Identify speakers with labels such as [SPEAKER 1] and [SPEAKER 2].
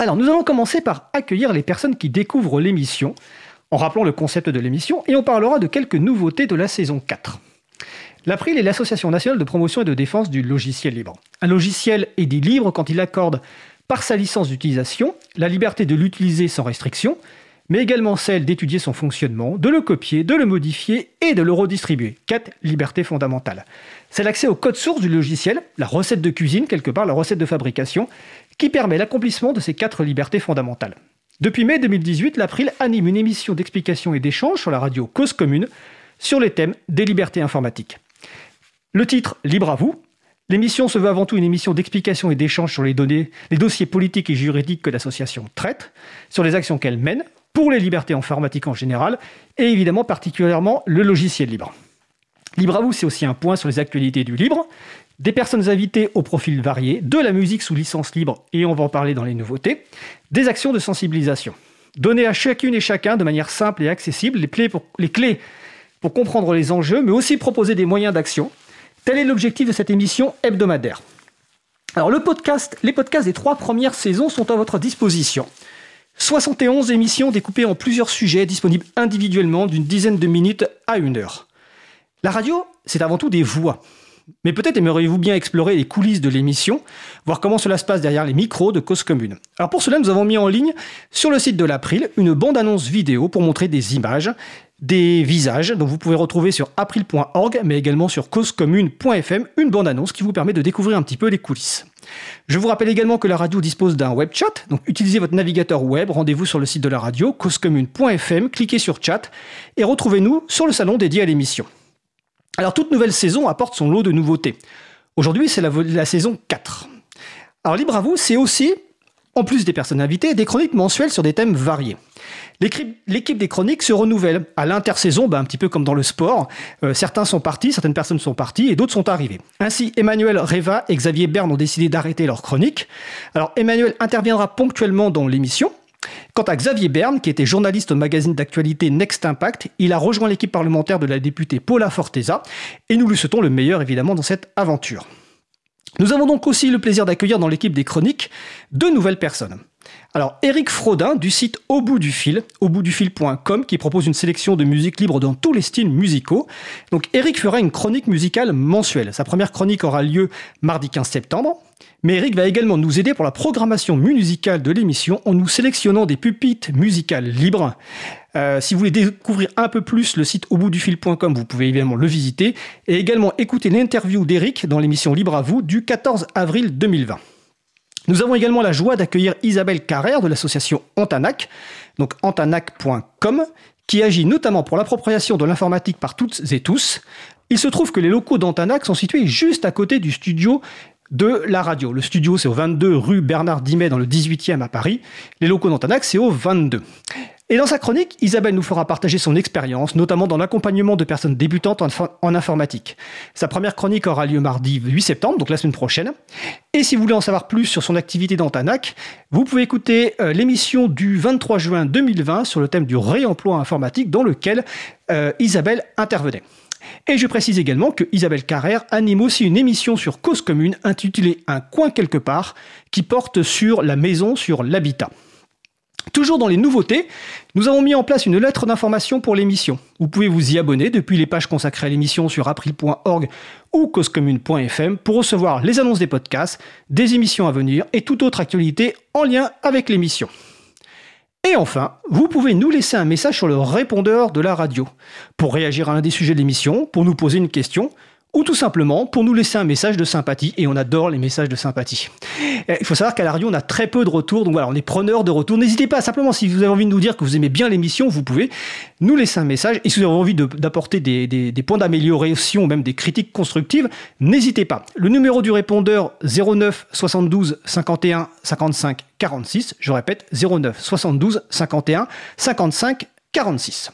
[SPEAKER 1] Alors, nous allons commencer par accueillir les personnes qui découvrent l'émission, en rappelant le concept de l'émission, et on parlera de quelques nouveautés de la saison 4. L'April est l'Association nationale de promotion et de défense du logiciel libre. Un logiciel est dit libre quand il accorde, par sa licence d'utilisation, la liberté de l'utiliser sans restriction, mais également celle d'étudier son fonctionnement, de le copier, de le modifier et de le redistribuer. Quatre libertés fondamentales. C'est l'accès au code source du logiciel, la recette de cuisine, quelque part la recette de fabrication, qui permet l'accomplissement de ces quatre libertés fondamentales. Depuis mai 2018, l'April anime une émission d'explication et d'échange sur la radio Cause Commune sur les thèmes des libertés informatiques. Le titre Libre à vous. L'émission se veut avant tout une émission d'explication et d'échange sur les données, les dossiers politiques et juridiques que l'association traite, sur les actions qu'elle mène pour les libertés informatiques en général et évidemment particulièrement le logiciel libre. Libre à vous, c'est aussi un point sur les actualités du libre, des personnes invitées au profil varié, de la musique sous licence libre, et on va en parler dans les nouveautés, des actions de sensibilisation. Donner à chacune et chacun de manière simple et accessible les clés pour, les clés pour comprendre les enjeux, mais aussi proposer des moyens d'action. Tel est l'objectif de cette émission hebdomadaire. Alors le podcast, les podcasts des trois premières saisons sont à votre disposition. 71 émissions découpées en plusieurs sujets disponibles individuellement d'une dizaine de minutes à une heure. La radio, c'est avant tout des voix. Mais peut-être aimeriez-vous bien explorer les coulisses de l'émission, voir comment cela se passe derrière les micros de Cause Commune. Alors pour cela, nous avons mis en ligne sur le site de l'April une bande-annonce vidéo pour montrer des images, des visages, dont vous pouvez retrouver sur april.org, mais également sur causecommune.fm, une bande-annonce qui vous permet de découvrir un petit peu les coulisses. Je vous rappelle également que la radio dispose d'un web chat, donc utilisez votre navigateur web, rendez-vous sur le site de la radio, causecommune.fm, cliquez sur chat et retrouvez-nous sur le salon dédié à l'émission. Alors toute nouvelle saison apporte son lot de nouveautés. Aujourd'hui, c'est la, saison 4. Alors libre à vous, c'est aussi, en plus des personnes invitées, des chroniques mensuelles sur des thèmes variés. L'équipe des chroniques se renouvelle. À l'intersaison, bah, un petit peu comme dans le sport, euh, certains sont partis, certaines personnes sont parties et d'autres sont arrivées. Ainsi, Emmanuel Reva et Xavier Berne ont décidé d'arrêter leur chronique. Alors Emmanuel interviendra ponctuellement dans l'émission, Quant à Xavier Berne, qui était journaliste au magazine d'actualité Next Impact, il a rejoint l'équipe parlementaire de la députée Paula Forteza et nous lui souhaitons le meilleur évidemment dans cette aventure. Nous avons donc aussi le plaisir d'accueillir dans l'équipe des chroniques deux nouvelles personnes. Alors, Eric Frodin du site Au bout du fil, fil.com, qui propose une sélection de musique libre dans tous les styles musicaux. Donc, Eric fera une chronique musicale mensuelle. Sa première chronique aura lieu mardi 15 septembre. Mais Eric va également nous aider pour la programmation musicale de l'émission en nous sélectionnant des pupites musicales libres. Euh, si vous voulez découvrir un peu plus le site auboutdufil.com, vous pouvez évidemment le visiter et également écouter l'interview d'Eric dans l'émission Libre à vous du 14 avril 2020. Nous avons également la joie d'accueillir Isabelle Carrère de l'association Antanac, donc antanac.com, qui agit notamment pour l'appropriation de l'informatique par toutes et tous. Il se trouve que les locaux d'Antanac sont situés juste à côté du studio de la radio. Le studio, c'est au 22 rue Bernard Dimet dans le 18e à Paris. Les locaux d'Antanac, c'est au 22. Et dans sa chronique, Isabelle nous fera partager son expérience, notamment dans l'accompagnement de personnes débutantes en, informatique. Sa première chronique aura lieu mardi 8 septembre, donc la semaine prochaine. Et si vous voulez en savoir plus sur son activité dans Tanac, vous pouvez écouter euh, l'émission du 23 juin 2020 sur le thème du réemploi informatique dans lequel euh, Isabelle intervenait. Et je précise également que Isabelle Carrère anime aussi une émission sur Cause Commune intitulée Un coin quelque part qui porte sur la maison, sur l'habitat. Toujours dans les nouveautés, nous avons mis en place une lettre d'information pour l'émission. Vous pouvez vous y abonner depuis les pages consacrées à l'émission sur april.org ou causecommune.fm pour recevoir les annonces des podcasts, des émissions à venir et toute autre actualité en lien avec l'émission. Et enfin, vous pouvez nous laisser un message sur le répondeur de la radio. Pour réagir à l'un des sujets de l'émission, pour nous poser une question ou tout simplement pour nous laisser un message de sympathie, et on adore les messages de sympathie. Il faut savoir qu'à la radio, on a très peu de retours, donc voilà, on est preneur de retours. N'hésitez pas, simplement, si vous avez envie de nous dire que vous aimez bien l'émission, vous pouvez nous laisser un message, et si vous avez envie d'apporter des, des, points d'amélioration, même des critiques constructives, n'hésitez pas. Le numéro du répondeur 09 72 51 55 46, je répète, 09 72 51 55 46.